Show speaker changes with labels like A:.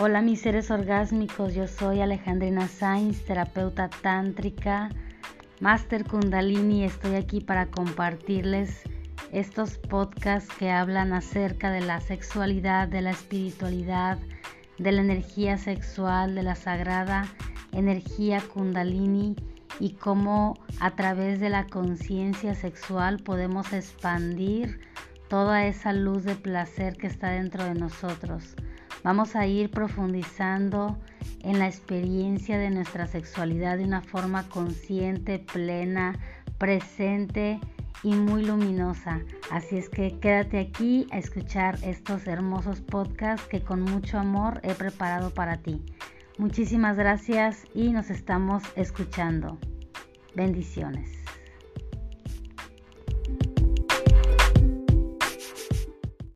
A: Hola mis seres orgásmicos, yo soy Alejandrina Sainz, terapeuta tántrica, Master Kundalini. Estoy aquí para compartirles estos podcasts que hablan acerca de la sexualidad, de la espiritualidad, de la energía sexual, de la sagrada energía Kundalini y cómo a través de la conciencia sexual podemos expandir toda esa luz de placer que está dentro de nosotros. Vamos a ir profundizando en la experiencia de nuestra sexualidad de una forma consciente, plena, presente y muy luminosa. Así es que quédate aquí a escuchar estos hermosos podcasts que con mucho amor he preparado para ti. Muchísimas gracias y nos estamos escuchando. Bendiciones.